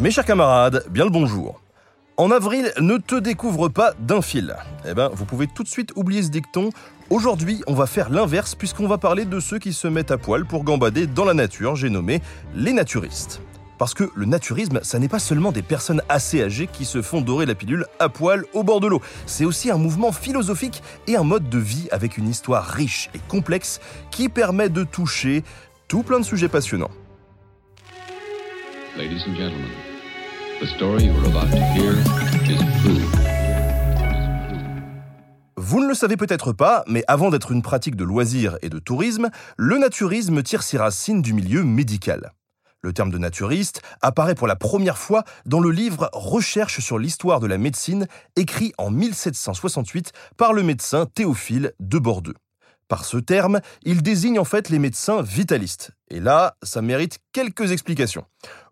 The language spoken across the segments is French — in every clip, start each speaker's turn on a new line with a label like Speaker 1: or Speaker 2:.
Speaker 1: Mes chers camarades, bien le bonjour. En avril, ne te découvre pas d'un fil. Eh ben, vous pouvez tout de suite oublier ce dicton. Aujourd'hui, on va faire l'inverse puisqu'on va parler de ceux qui se mettent à poil pour gambader dans la nature, j'ai nommé les naturistes. Parce que le naturisme, ça n'est pas seulement des personnes assez âgées qui se font dorer la pilule à poil au bord de l'eau. C'est aussi un mouvement philosophique et un mode de vie avec une histoire riche et complexe qui permet de toucher tout plein de sujets passionnants. Vous ne le savez peut-être pas, mais avant d'être une pratique de loisirs et de tourisme, le naturisme tire ses racines du milieu médical. Le terme de naturiste apparaît pour la première fois dans le livre Recherche sur l'histoire de la médecine, écrit en 1768 par le médecin Théophile de Bordeaux. Par ce terme, il désigne en fait les médecins vitalistes. Et là, ça mérite quelques explications.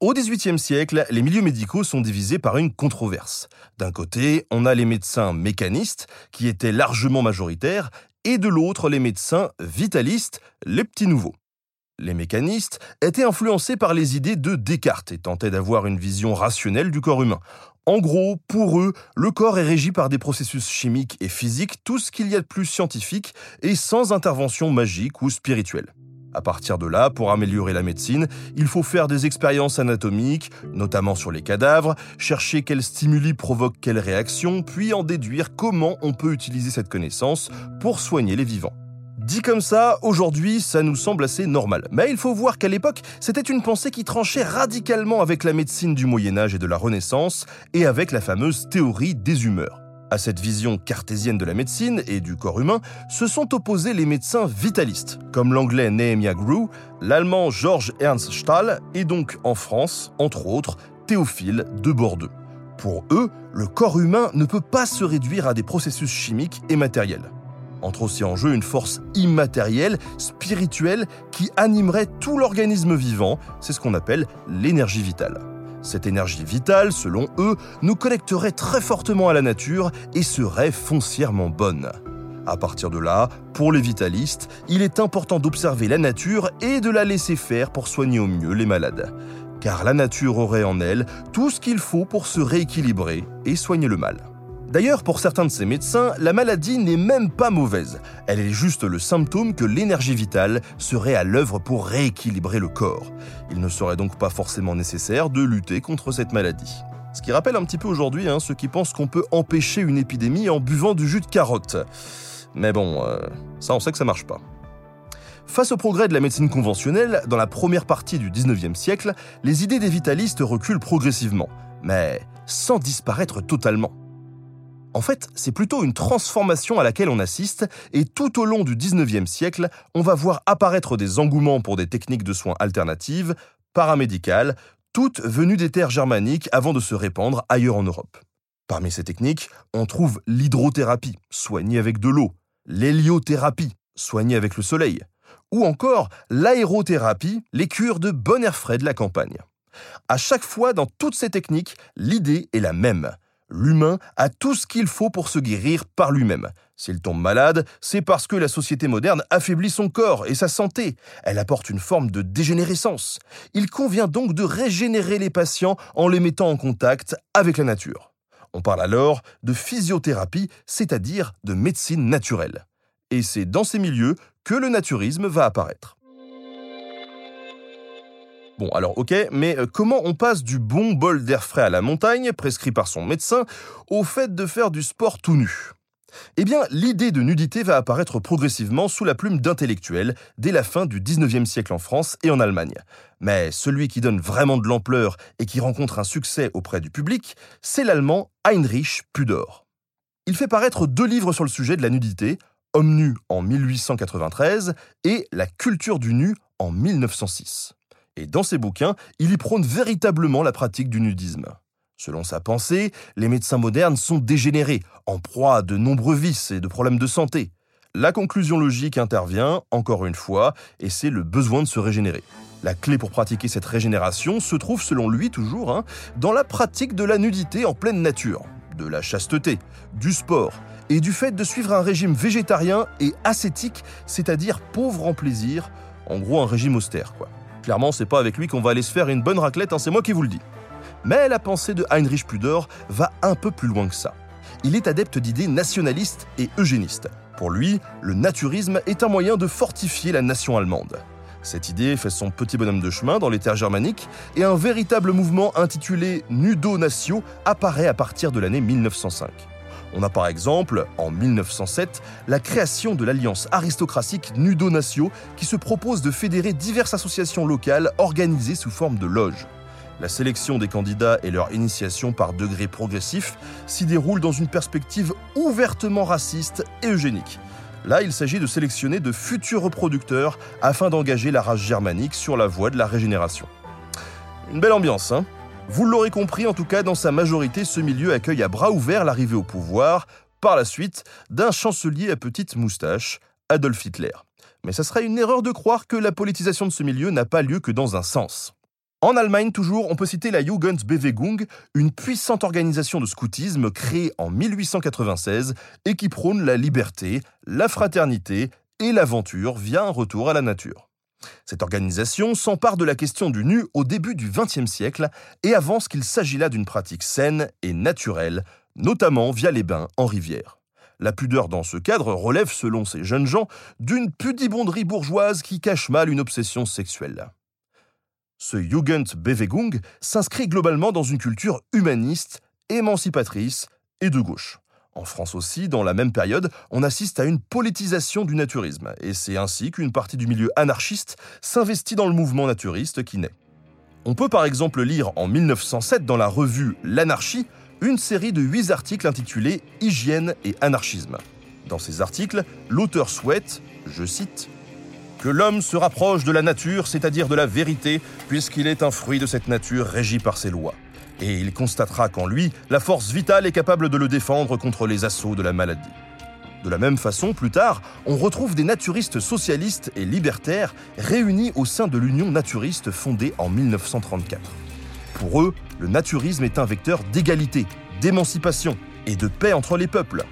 Speaker 1: Au XVIIIe siècle, les milieux médicaux sont divisés par une controverse. D'un côté, on a les médecins mécanistes, qui étaient largement majoritaires, et de l'autre, les médecins vitalistes, les petits nouveaux. Les mécanistes étaient influencés par les idées de Descartes et tentaient d'avoir une vision rationnelle du corps humain. En gros, pour eux, le corps est régi par des processus chimiques et physiques, tout ce qu'il y a de plus scientifique et sans intervention magique ou spirituelle. À partir de là, pour améliorer la médecine, il faut faire des expériences anatomiques, notamment sur les cadavres, chercher quels stimuli provoquent quelles réactions, puis en déduire comment on peut utiliser cette connaissance pour soigner les vivants. Dit comme ça, aujourd'hui, ça nous semble assez normal. Mais il faut voir qu'à l'époque, c'était une pensée qui tranchait radicalement avec la médecine du Moyen Âge et de la Renaissance, et avec la fameuse théorie des humeurs. À cette vision cartésienne de la médecine et du corps humain se sont opposés les médecins vitalistes, comme l'anglais Nehemiah Grew, l'allemand George Ernst Stahl et donc en France, entre autres, Théophile de Bordeaux. Pour eux, le corps humain ne peut pas se réduire à des processus chimiques et matériels. Entre aussi en jeu une force immatérielle, spirituelle, qui animerait tout l'organisme vivant, c'est ce qu'on appelle l'énergie vitale. Cette énergie vitale, selon eux, nous connecterait très fortement à la nature et serait foncièrement bonne. À partir de là, pour les vitalistes, il est important d'observer la nature et de la laisser faire pour soigner au mieux les malades. Car la nature aurait en elle tout ce qu'il faut pour se rééquilibrer et soigner le mal. D'ailleurs, pour certains de ces médecins, la maladie n'est même pas mauvaise. Elle est juste le symptôme que l'énergie vitale serait à l'œuvre pour rééquilibrer le corps. Il ne serait donc pas forcément nécessaire de lutter contre cette maladie. Ce qui rappelle un petit peu aujourd'hui hein, ceux qui pensent qu'on peut empêcher une épidémie en buvant du jus de carotte. Mais bon, euh, ça on sait que ça marche pas. Face au progrès de la médecine conventionnelle, dans la première partie du 19e siècle, les idées des vitalistes reculent progressivement, mais sans disparaître totalement. En fait, c'est plutôt une transformation à laquelle on assiste, et tout au long du 19e siècle, on va voir apparaître des engouements pour des techniques de soins alternatives, paramédicales, toutes venues des terres germaniques avant de se répandre ailleurs en Europe. Parmi ces techniques, on trouve l'hydrothérapie, soignée avec de l'eau, l'héliothérapie, soignée avec le soleil, ou encore l'aérothérapie, les cures de bon air frais de la campagne. À chaque fois, dans toutes ces techniques, l'idée est la même L'humain a tout ce qu'il faut pour se guérir par lui-même. S'il tombe malade, c'est parce que la société moderne affaiblit son corps et sa santé. Elle apporte une forme de dégénérescence. Il convient donc de régénérer les patients en les mettant en contact avec la nature. On parle alors de physiothérapie, c'est-à-dire de médecine naturelle. Et c'est dans ces milieux que le naturisme va apparaître. Bon, alors ok, mais euh, comment on passe du bon bol d'air frais à la montagne, prescrit par son médecin, au fait de faire du sport tout nu? Eh bien, l'idée de nudité va apparaître progressivement sous la plume d'intellectuels dès la fin du 19e siècle en France et en Allemagne. Mais celui qui donne vraiment de l'ampleur et qui rencontre un succès auprès du public, c'est l'allemand Heinrich Pudor. Il fait paraître deux livres sur le sujet de la nudité, Homme nu en 1893 et La culture du nu en 1906. Et dans ses bouquins, il y prône véritablement la pratique du nudisme. Selon sa pensée, les médecins modernes sont dégénérés, en proie à de nombreux vices et de problèmes de santé. La conclusion logique intervient, encore une fois, et c'est le besoin de se régénérer. La clé pour pratiquer cette régénération se trouve, selon lui toujours, hein, dans la pratique de la nudité en pleine nature, de la chasteté, du sport, et du fait de suivre un régime végétarien et ascétique, c'est-à-dire pauvre en plaisir, en gros un régime austère, quoi. Clairement, c'est pas avec lui qu'on va aller se faire une bonne raclette, hein, c'est moi qui vous le dis. Mais la pensée de Heinrich Pudor va un peu plus loin que ça. Il est adepte d'idées nationalistes et eugénistes. Pour lui, le naturisme est un moyen de fortifier la nation allemande. Cette idée fait son petit bonhomme de chemin dans les terres germaniques et un véritable mouvement intitulé Nudo Natio apparaît à partir de l'année 1905. On a par exemple, en 1907, la création de l'alliance aristocratique Nudo Natio qui se propose de fédérer diverses associations locales organisées sous forme de loges. La sélection des candidats et leur initiation par degrés progressifs s'y déroule dans une perspective ouvertement raciste et eugénique. Là, il s'agit de sélectionner de futurs reproducteurs afin d'engager la race germanique sur la voie de la régénération. Une belle ambiance, hein? Vous l'aurez compris, en tout cas, dans sa majorité, ce milieu accueille à bras ouverts l'arrivée au pouvoir, par la suite, d'un chancelier à petite moustache, Adolf Hitler. Mais ça serait une erreur de croire que la politisation de ce milieu n'a pas lieu que dans un sens. En Allemagne, toujours, on peut citer la Jugendbewegung, une puissante organisation de scoutisme créée en 1896 et qui prône la liberté, la fraternité et l'aventure via un retour à la nature. Cette organisation s'empare de la question du nu au début du XXe siècle et avance qu'il s'agit là d'une pratique saine et naturelle, notamment via les bains en rivière. La pudeur dans ce cadre relève, selon ces jeunes gens, d'une pudibonderie bourgeoise qui cache mal une obsession sexuelle. Ce Jugendbewegung s'inscrit globalement dans une culture humaniste, émancipatrice et de gauche. En France aussi, dans la même période, on assiste à une politisation du naturisme, et c'est ainsi qu'une partie du milieu anarchiste s'investit dans le mouvement naturiste qui naît. On peut par exemple lire en 1907 dans la revue L'Anarchie une série de huit articles intitulés Hygiène et anarchisme. Dans ces articles, l'auteur souhaite, je cite, que l'homme se rapproche de la nature, c'est-à-dire de la vérité, puisqu'il est un fruit de cette nature régie par ses lois. Et il constatera qu'en lui, la force vitale est capable de le défendre contre les assauts de la maladie. De la même façon, plus tard, on retrouve des naturistes socialistes et libertaires réunis au sein de l'Union naturiste fondée en 1934. Pour eux, le naturisme est un vecteur d'égalité, d'émancipation et de paix entre les peuples.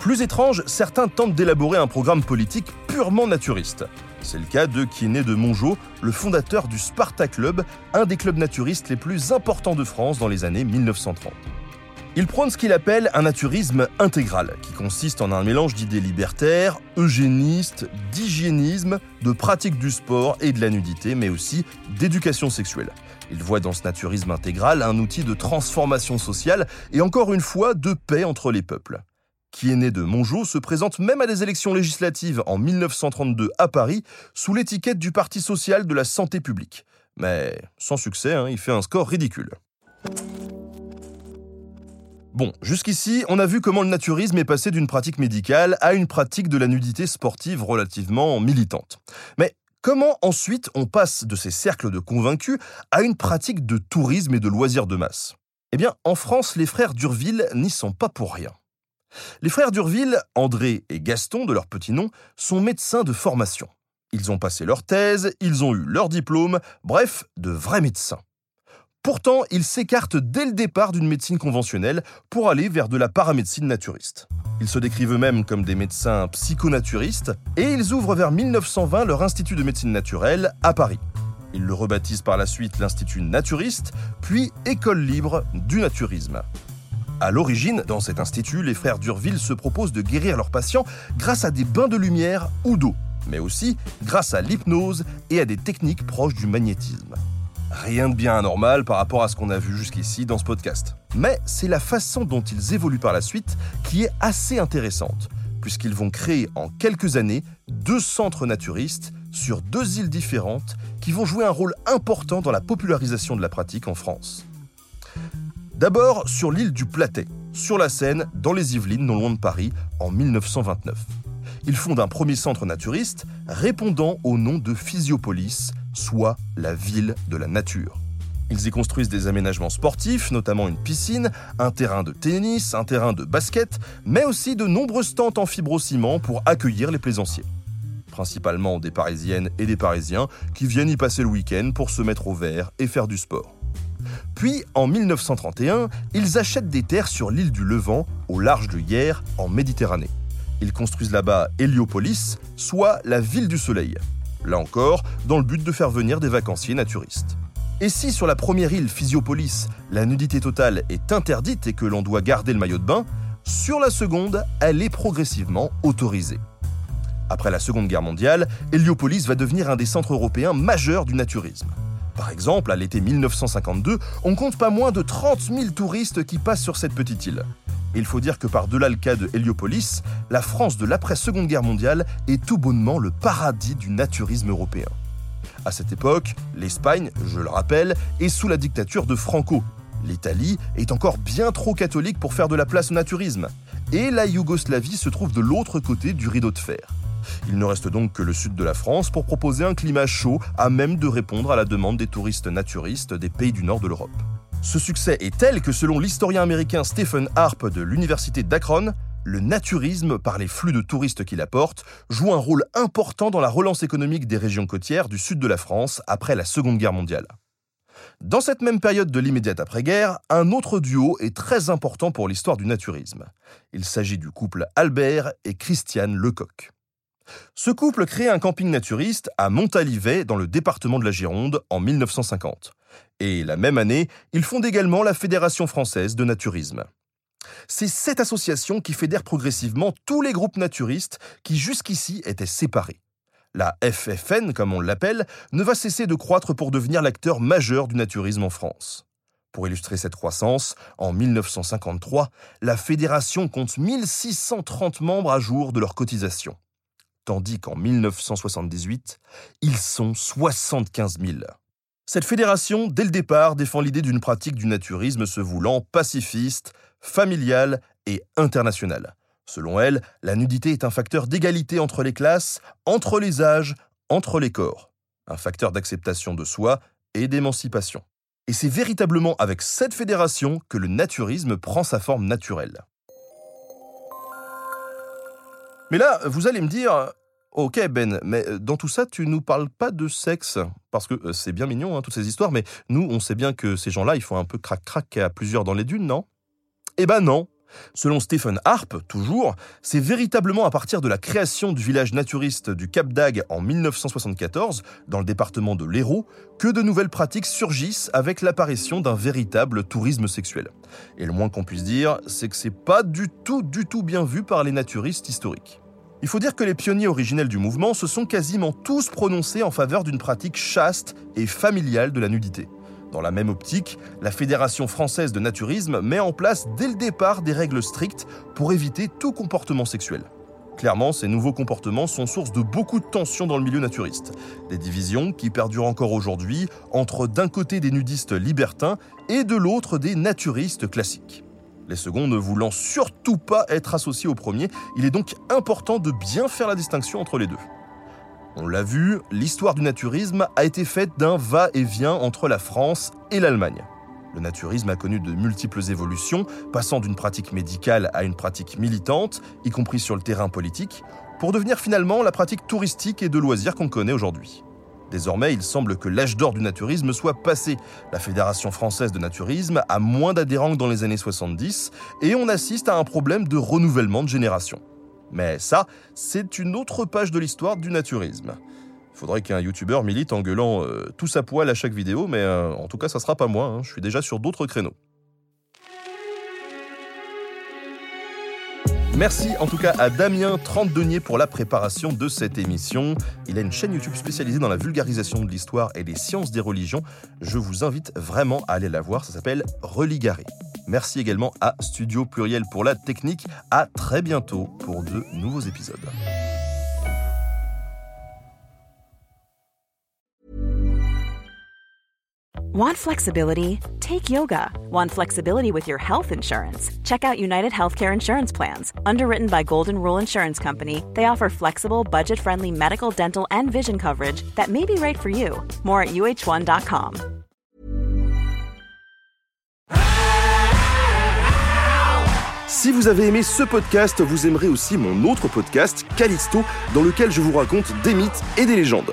Speaker 1: Plus étrange, certains tentent d'élaborer un programme politique purement naturiste. C'est le cas de Kiné de Mongeau, le fondateur du Sparta Club, un des clubs naturistes les plus importants de France dans les années 1930. Il prône ce qu'il appelle un naturisme intégral, qui consiste en un mélange d'idées libertaires, eugénistes, d'hygiénisme, de pratique du sport et de la nudité, mais aussi d'éducation sexuelle. Il voit dans ce naturisme intégral un outil de transformation sociale et encore une fois de paix entre les peuples qui est né de Mongeau, se présente même à des élections législatives en 1932 à Paris sous l'étiquette du Parti social de la santé publique. Mais sans succès, hein, il fait un score ridicule. Bon, jusqu'ici, on a vu comment le naturisme est passé d'une pratique médicale à une pratique de la nudité sportive relativement militante. Mais comment ensuite on passe de ces cercles de convaincus à une pratique de tourisme et de loisirs de masse? Eh bien, en France, les frères Durville n'y sont pas pour rien. Les frères Durville, André et Gaston de leur petit nom, sont médecins de formation. Ils ont passé leur thèse, ils ont eu leur diplôme, bref, de vrais médecins. Pourtant, ils s'écartent dès le départ d'une médecine conventionnelle pour aller vers de la paramédecine naturiste. Ils se décrivent eux-mêmes comme des médecins psychonaturistes et ils ouvrent vers 1920 leur institut de médecine naturelle à Paris. Ils le rebaptisent par la suite l'Institut naturiste, puis École libre du naturisme. À l'origine, dans cet institut, les frères Durville se proposent de guérir leurs patients grâce à des bains de lumière ou d'eau, mais aussi grâce à l'hypnose et à des techniques proches du magnétisme. Rien de bien anormal par rapport à ce qu'on a vu jusqu'ici dans ce podcast. Mais c'est la façon dont ils évoluent par la suite qui est assez intéressante, puisqu'ils vont créer en quelques années deux centres naturistes sur deux îles différentes qui vont jouer un rôle important dans la popularisation de la pratique en France. D'abord sur l'île du Platet, sur la Seine, dans les Yvelines, non loin de Paris, en 1929. il fonde un premier centre naturiste répondant au nom de Physiopolis, soit la ville de la nature. Ils y construisent des aménagements sportifs, notamment une piscine, un terrain de tennis, un terrain de basket, mais aussi de nombreuses tentes en fibrociment pour accueillir les plaisanciers. Principalement des Parisiennes et des Parisiens qui viennent y passer le week-end pour se mettre au vert et faire du sport. Puis, en 1931, ils achètent des terres sur l'île du Levant, au large de Hyères, en Méditerranée. Ils construisent là-bas Héliopolis, soit la ville du soleil. Là encore, dans le but de faire venir des vacanciers naturistes. Et si sur la première île, Physiopolis, la nudité totale est interdite et que l'on doit garder le maillot de bain, sur la seconde, elle est progressivement autorisée. Après la Seconde Guerre mondiale, Héliopolis va devenir un des centres européens majeurs du naturisme. Par exemple, à l'été 1952, on compte pas moins de 30 000 touristes qui passent sur cette petite île. Il faut dire que par-delà le cas de Héliopolis, la France de l'après-Seconde Guerre mondiale est tout bonnement le paradis du naturisme européen. À cette époque, l'Espagne, je le rappelle, est sous la dictature de Franco. L'Italie est encore bien trop catholique pour faire de la place au naturisme. Et la Yougoslavie se trouve de l'autre côté du rideau de fer. Il ne reste donc que le sud de la France pour proposer un climat chaud à même de répondre à la demande des touristes naturistes des pays du nord de l'Europe. Ce succès est tel que selon l'historien américain Stephen Harp de l'université d'Akron, le naturisme, par les flux de touristes qu'il apporte, joue un rôle important dans la relance économique des régions côtières du sud de la France après la Seconde Guerre mondiale. Dans cette même période de l'immédiate après-guerre, un autre duo est très important pour l'histoire du naturisme. Il s'agit du couple Albert et Christiane Lecoq. Ce couple crée un camping naturiste à Montalivet dans le département de la Gironde en 1950. Et la même année, ils fondent également la Fédération française de naturisme. C'est cette association qui fédère progressivement tous les groupes naturistes qui jusqu'ici étaient séparés. La FFN, comme on l'appelle, ne va cesser de croître pour devenir l'acteur majeur du naturisme en France. Pour illustrer cette croissance, en 1953, la fédération compte 1630 membres à jour de leur cotisation. Tandis qu'en 1978, ils sont 75 000. Cette fédération, dès le départ, défend l'idée d'une pratique du naturisme se voulant pacifiste, familiale et internationale. Selon elle, la nudité est un facteur d'égalité entre les classes, entre les âges, entre les corps. Un facteur d'acceptation de soi et d'émancipation. Et c'est véritablement avec cette fédération que le naturisme prend sa forme naturelle. Mais là, vous allez me dire, ok Ben, mais dans tout ça, tu nous parles pas de sexe, parce que euh, c'est bien mignon, hein, toutes ces histoires, mais nous, on sait bien que ces gens-là, ils font un peu crac-crac à plusieurs dans les dunes, non? Eh ben non Selon Stephen Harp, toujours, c'est véritablement à partir de la création du village naturiste du Cap d'Agde en 1974, dans le département de l'Hérault, que de nouvelles pratiques surgissent avec l'apparition d'un véritable tourisme sexuel. Et le moins qu'on puisse dire, c'est que c'est pas du tout, du tout bien vu par les naturistes historiques. Il faut dire que les pionniers originels du mouvement se sont quasiment tous prononcés en faveur d'une pratique chaste et familiale de la nudité. Dans la même optique, la Fédération française de naturisme met en place dès le départ des règles strictes pour éviter tout comportement sexuel. Clairement, ces nouveaux comportements sont source de beaucoup de tensions dans le milieu naturiste. Des divisions qui perdurent encore aujourd'hui entre d'un côté des nudistes libertins et de l'autre des naturistes classiques. Les seconds ne voulant surtout pas être associés aux premiers, il est donc important de bien faire la distinction entre les deux. On l'a vu, l'histoire du naturisme a été faite d'un va-et-vient entre la France et l'Allemagne. Le naturisme a connu de multiples évolutions, passant d'une pratique médicale à une pratique militante, y compris sur le terrain politique, pour devenir finalement la pratique touristique et de loisirs qu'on connaît aujourd'hui. Désormais, il semble que l'âge d'or du naturisme soit passé. La Fédération française de naturisme a moins d'adhérents que dans les années 70 et on assiste à un problème de renouvellement de génération. Mais ça, c'est une autre page de l'histoire du naturisme. Faudrait qu'un youtubeur milite en gueulant euh, tout sa poil à chaque vidéo, mais euh, en tout cas, ça sera pas moi, hein. je suis déjà sur d'autres créneaux. Merci en tout cas à Damien Trente-Denier pour la préparation de cette émission. Il a une chaîne YouTube spécialisée dans la vulgarisation de l'histoire et des sciences des religions. Je vous invite vraiment à aller la voir, ça s'appelle Religaré. Merci également à Studio Pluriel pour la technique. À très bientôt pour de nouveaux épisodes.
Speaker 2: Want flexibility? Take yoga. Want flexibility with your health insurance? Check out United Healthcare Insurance Plans. Underwritten by Golden Rule Insurance Company, they offer flexible, budget friendly medical, dental, and vision coverage that may be right for you. More at uh1.com.
Speaker 1: Si vous avez aimé ce podcast, vous aimerez aussi mon autre podcast, Callisto, dans lequel je vous raconte des mythes et des légendes.